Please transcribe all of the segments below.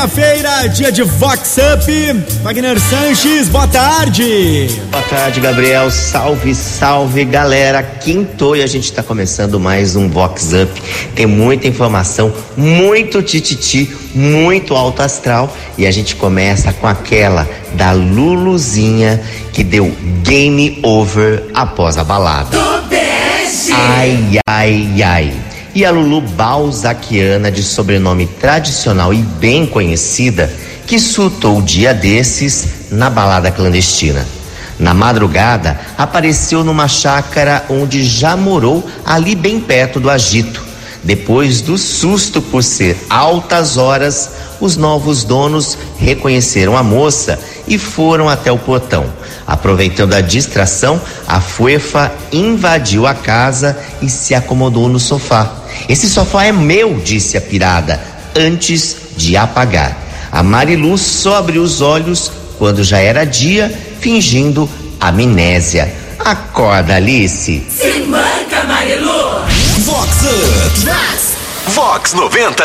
Quinta-feira, dia de Vox Up. Wagner Sanches, boa tarde. Boa tarde, Gabriel. Salve, salve, galera. Quinto e a gente está começando mais um Vox Up. Tem muita informação, muito tititi, muito alto astral e a gente começa com aquela da Luluzinha que deu game over após a balada. Ai, ai, ai. E a Lulu Balzaquiana, de sobrenome tradicional e bem conhecida, que surtou dia desses na balada clandestina. Na madrugada, apareceu numa chácara onde já morou, ali bem perto do agito. Depois do susto por ser altas horas, os novos donos reconheceram a moça e foram até o portão. Aproveitando a distração, a fuefa invadiu a casa e se acomodou no sofá. Esse sofá é meu, disse a pirada, antes de apagar. A Marilu só abriu os olhos quando já era dia, fingindo amnésia. Acorda, Alice. Se manca, Marilu! Vox Up. Vox 90.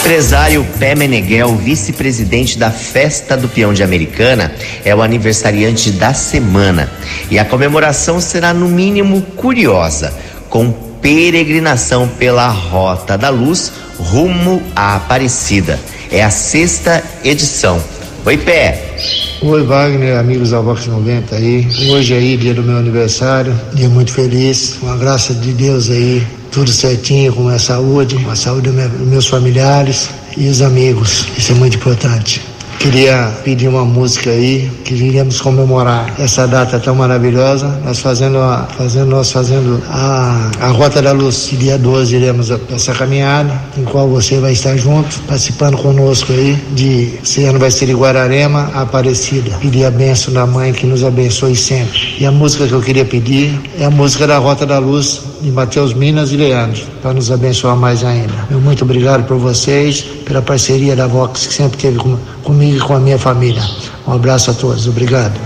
Empresário Pé Meneghel, vice-presidente da Festa do Peão de Americana, é o aniversariante da semana. E a comemoração será, no mínimo, curiosa, com peregrinação pela Rota da Luz rumo à Aparecida. É a sexta edição. Oi, Pé. Oi, Wagner, amigos da Vox 90 aí. Hoje aí, dia do meu aniversário, dia muito feliz, com a graça de Deus aí, tudo certinho, com a saúde, com a saúde dos meus familiares e os amigos. Isso é muito importante. Queria pedir uma música aí, queríamos comemorar essa data tão maravilhosa. Nós fazendo, a, fazendo nós fazendo a, a Rota da Luz. Dia 12 iremos a- essa caminhada, em qual você vai estar junto, participando conosco aí. De esse ano vai ser de Guararema Aparecida. Pedir a bênção da mãe que nos abençoe sempre. E a música que eu queria pedir é a música da Rota da Luz de Mateus Minas e Leandro, para nos abençoar mais ainda. Meu muito obrigado por vocês, pela parceria da Vox que sempre teve com, comigo e com a minha família. Um abraço a todos, obrigado.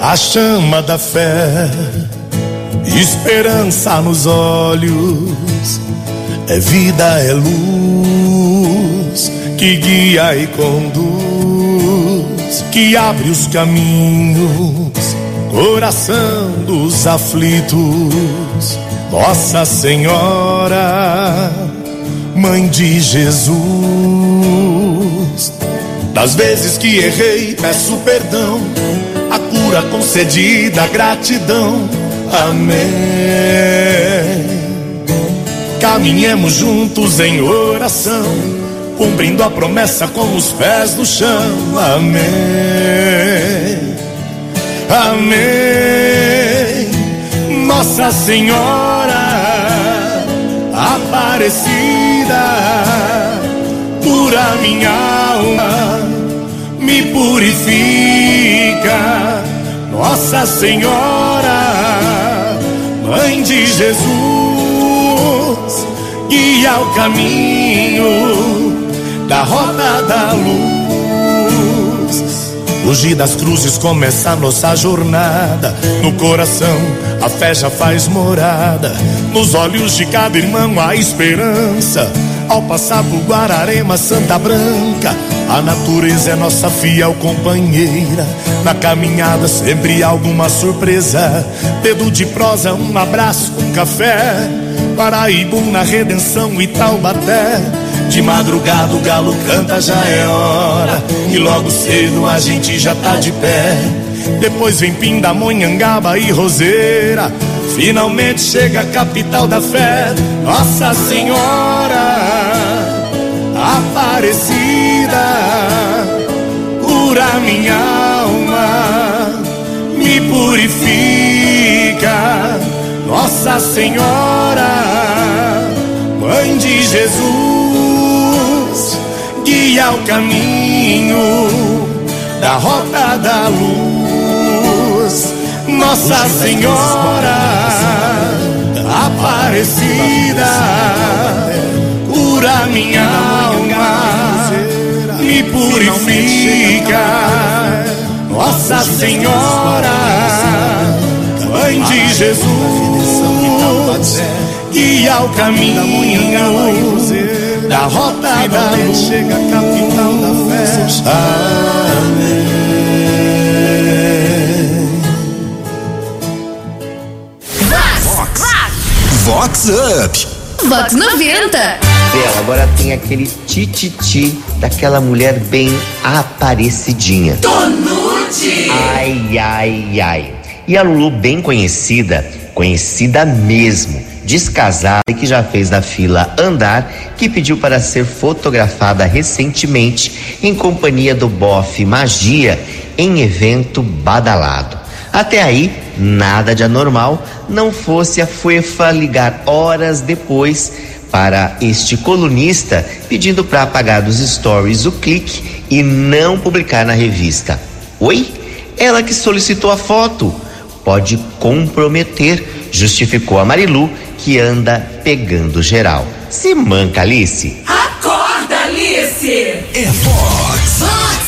A chama da fé, esperança nos olhos, é vida, é luz que guia e conduz, que abre os caminhos, coração dos aflitos, Nossa Senhora, Mãe de Jesus. Das vezes que errei, peço perdão. A cura concedida, gratidão. Amém. Caminhemos juntos em oração, cumprindo a promessa com os pés no chão. Amém. Amém. Nossa Senhora Aparecida, pura minha purifica. Nossa Senhora, Mãe de Jesus, guia o caminho da roda da luz. Fugir das cruzes começa a nossa jornada. No coração a fé já faz morada. Nos olhos de cada irmão a esperança. Ao passar por Guararema, Santa Branca, a natureza é nossa fiel companheira. Na caminhada sempre alguma surpresa. Dedo de prosa, um abraço, um café. Paraíba na redenção e Taubaté. De madrugada o galo canta, já é hora. E logo cedo a gente já tá de pé. Depois vem Pindamonhangaba e Roseira. Finalmente chega a capital da fé, Nossa Senhora Aparecida. Cura minha alma, me purifica. Nossa Senhora, Mãe de Jesus, guia o caminho da rota da luz. Nossa Senhora Aparecida, cura minha alma, me purifica. Nossa Senhora, Mãe de Jesus, guia o caminho da rota da luz. Vox Up. Vox 90. Bela, agora tem aquele tititi daquela mulher bem aparecidinha. Tonute. Ai, ai, ai. E a Lulu, bem conhecida, conhecida mesmo, descasada e que já fez da fila andar, que pediu para ser fotografada recentemente em companhia do bofe Magia em evento badalado. Até aí, nada de anormal, não fosse a Fuefa ligar horas depois para este colunista pedindo para apagar dos stories o clique e não publicar na revista. Oi? Ela que solicitou a foto. Pode comprometer, justificou a Marilu, que anda pegando geral. Se manca, Alice. Acorda, Alice. É Vox Up.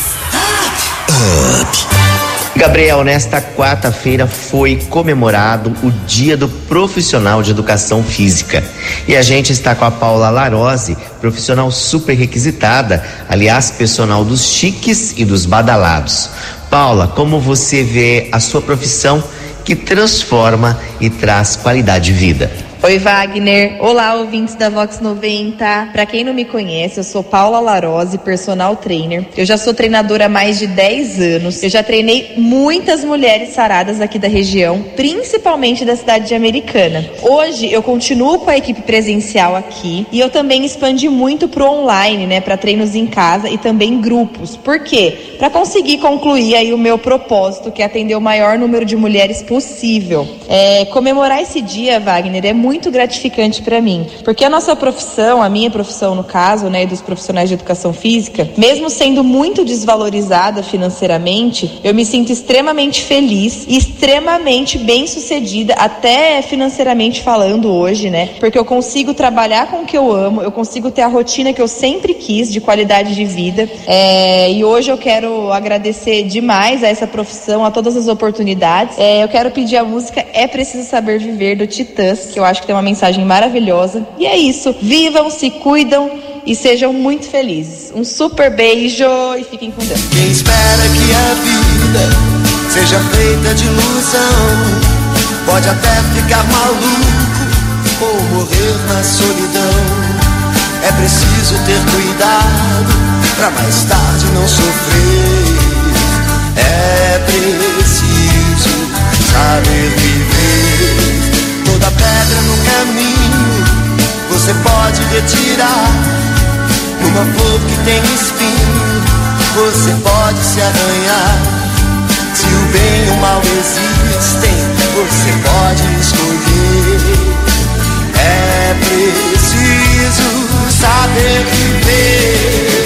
Gabriel, nesta quarta-feira foi comemorado o Dia do Profissional de Educação Física. E a gente está com a Paula Larose, profissional super requisitada, aliás, personal dos chiques e dos badalados. Paula, como você vê a sua profissão que transforma e traz qualidade de vida? Oi, Wagner. Olá, ouvintes da Vox 90. Para quem não me conhece, eu sou Paula Larose, personal trainer. Eu já sou treinadora há mais de 10 anos. Eu já treinei muitas mulheres saradas aqui da região, principalmente da cidade de Americana. Hoje eu continuo com a equipe presencial aqui e eu também expandi muito pro online, né, para treinos em casa e também grupos. Por quê? Para conseguir concluir aí o meu propósito, que é atender o maior número de mulheres possível. É, comemorar esse dia, Wagner, é muito gratificante para mim, porque a nossa profissão, a minha profissão no caso, né, dos profissionais de educação física, mesmo sendo muito desvalorizada financeiramente, eu me sinto extremamente feliz e extremamente bem sucedida, até financeiramente falando hoje, né, porque eu consigo trabalhar com o que eu amo, eu consigo ter a rotina que eu sempre quis de qualidade de vida, é, e hoje eu quero agradecer demais a essa profissão, a todas as oportunidades. É, eu quero pedir a música É Preciso Saber Viver do Titãs, que eu acho que tem uma mensagem maravilhosa. E é isso. Vivam, se cuidam e sejam muito felizes. Um super beijo e fiquem com Deus. Quem espera que a vida seja feita de ilusão pode até ficar maluco ou morrer na solidão. É preciso ter cuidado pra mais tarde não sofrer. É preciso saber viver. Toda pedra no caminho você pode retirar. Numa flor que tem espinho, você pode se arranhar. Se o bem e o mal existem, você pode escolher. É preciso saber viver.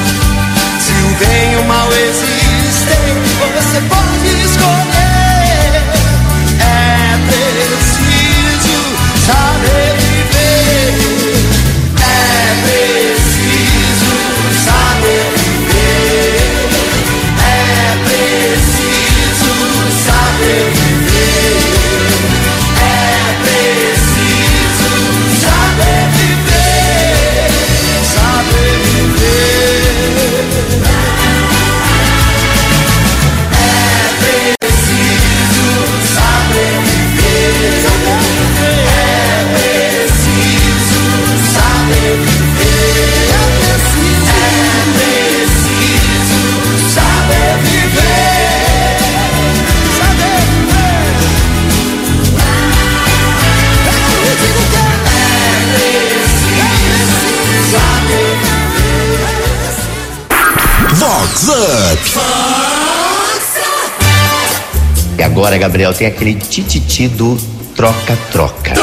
Se o bem e o mal existem, você pode escolher. Agora, Gabriel, tem aquele tititi do troca-troca.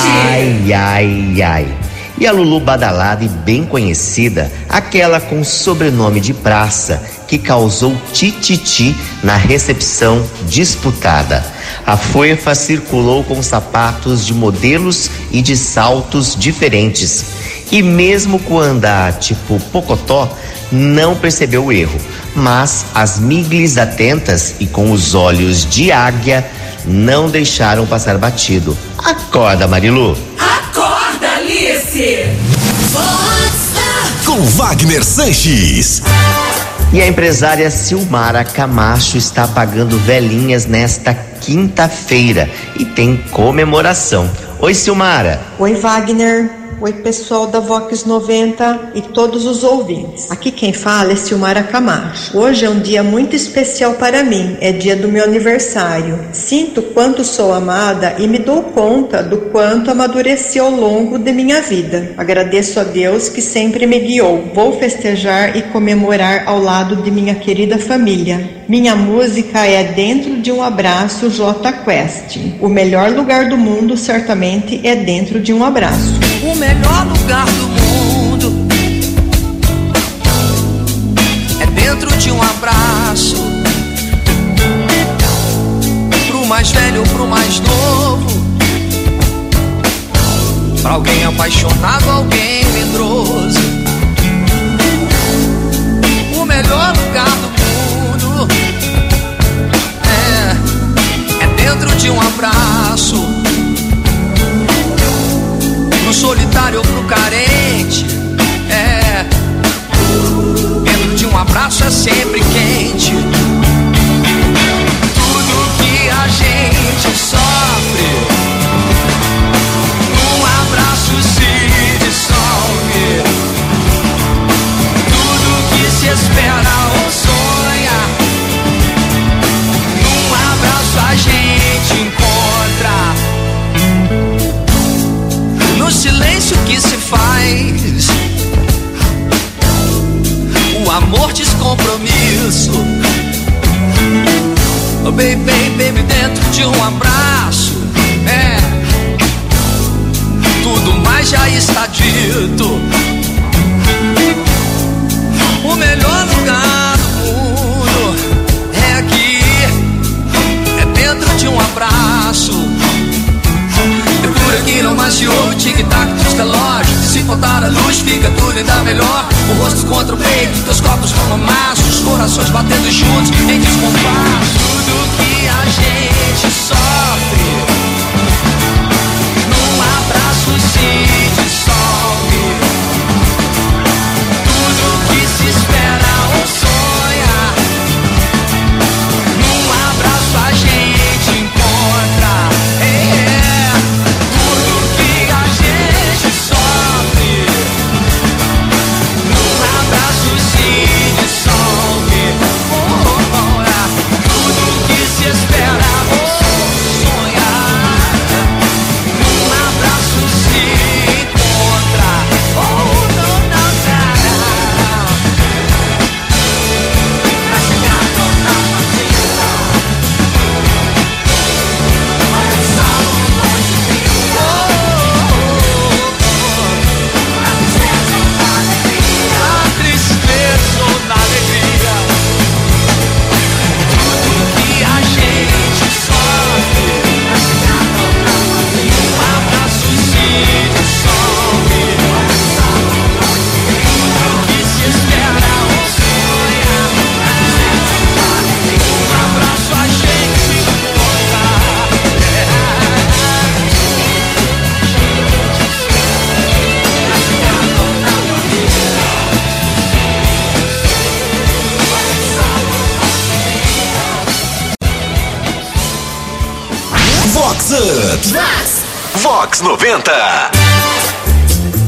Ai, ai, ai. E a Lulu badalada e bem conhecida, aquela com sobrenome de praça, que causou tititi na recepção disputada. A fofa circulou com sapatos de modelos e de saltos diferentes. E mesmo com andar tipo pocotó, não percebeu o erro. Mas as miglis atentas e com os olhos de águia não deixaram passar batido. Acorda, Marilu! Acorda, Alice. Com Wagner Sanches. E a empresária Silmara Camacho está pagando velhinhas nesta quinta-feira e tem comemoração. Oi, Silmara. Oi, Wagner. Oi, pessoal da Vox 90 e todos os ouvintes. Aqui quem fala é Silmara Camacho. Hoje é um dia muito especial para mim, é dia do meu aniversário. Sinto quanto sou amada e me dou conta do quanto amadureci ao longo de minha vida. Agradeço a Deus que sempre me guiou. Vou festejar e comemorar ao lado de minha querida família. Minha música é Dentro de um Abraço J Quest. O melhor lugar do mundo certamente é dentro de um abraço. Melhor lugar do mundo é dentro de um abraço. Pro mais velho, pro mais novo. Pra alguém apaixonado, alguém medroso. O melhor lugar do mundo é, é dentro de um abraço pro solitário ou pro carente. É, dentro de um abraço é sempre quente. Tudo que a gente sofre, baby, baby, dentro de um abraço. É. Tudo mais já está dito. O melhor lugar do mundo é aqui. É dentro de um abraço. É por aqui não mais se ouve o tic-tac dos relógios Se faltar a luz fica tudo ainda melhor O rosto contra o peito, teus copos como Os corações batendo juntos Vox 90.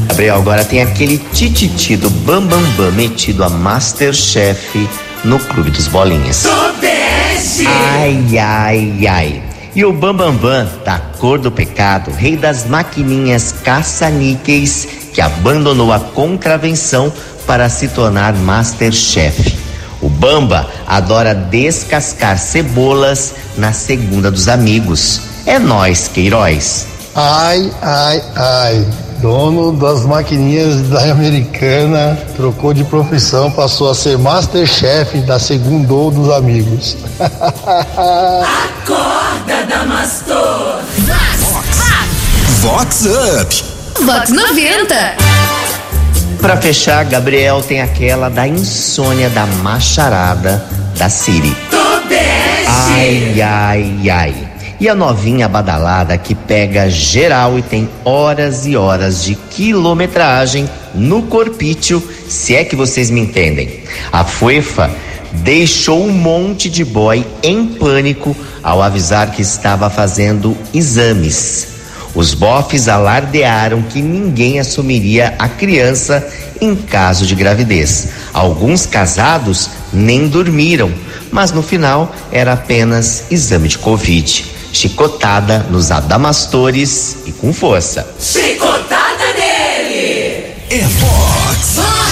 Gabriel, agora tem aquele tititi do Bambambam Bam Bam metido a Masterchef no Clube dos Bolinhas. Tobeste. Ai, ai, ai. E o Bambambam Bam Bam, da cor do pecado, rei das maquininhas caça-níqueis, que abandonou a contravenção para se tornar Masterchef. O Bamba adora descascar cebolas na segunda dos amigos. É nós, Queiroz. Ai, ai, ai. Dono das maquininhas da Americana trocou de profissão, passou a ser Masterchef da Segundou dos amigos. Acorda, Damastor. Vox Up. Vox 90. Pra fechar, Gabriel tem aquela da insônia da macharada da Siri. Ai, ai, ai. E a novinha badalada que pega geral e tem horas e horas de quilometragem no corpício, se é que vocês me entendem. A Fuefa deixou um monte de boy em pânico ao avisar que estava fazendo exames. Os bofes alardearam que ninguém assumiria a criança em caso de gravidez. Alguns casados nem dormiram, mas no final era apenas exame de Covid. Chicotada nos adamastores e com força. Chicotada nele. É Vox Up.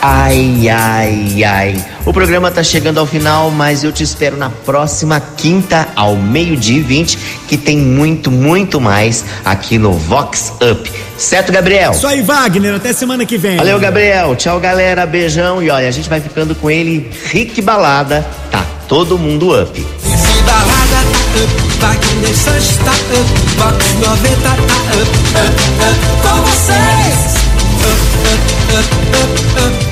Ai, ai, ai. O programa tá chegando ao final, mas eu te espero na próxima quinta, ao meio-dia e 20, que tem muito, muito mais aqui no Vox Up. Certo, Gabriel? Isso aí, Wagner. Até semana que vem. Valeu, Gabriel. Tchau, galera. Beijão. E olha, a gente vai ficando com ele, Rick Balada. Tá todo mundo up. Se balada tá up, Wagner Sanches tá up, Vox 90 tá up, up, up, com vocês. Up, up, up, up, up.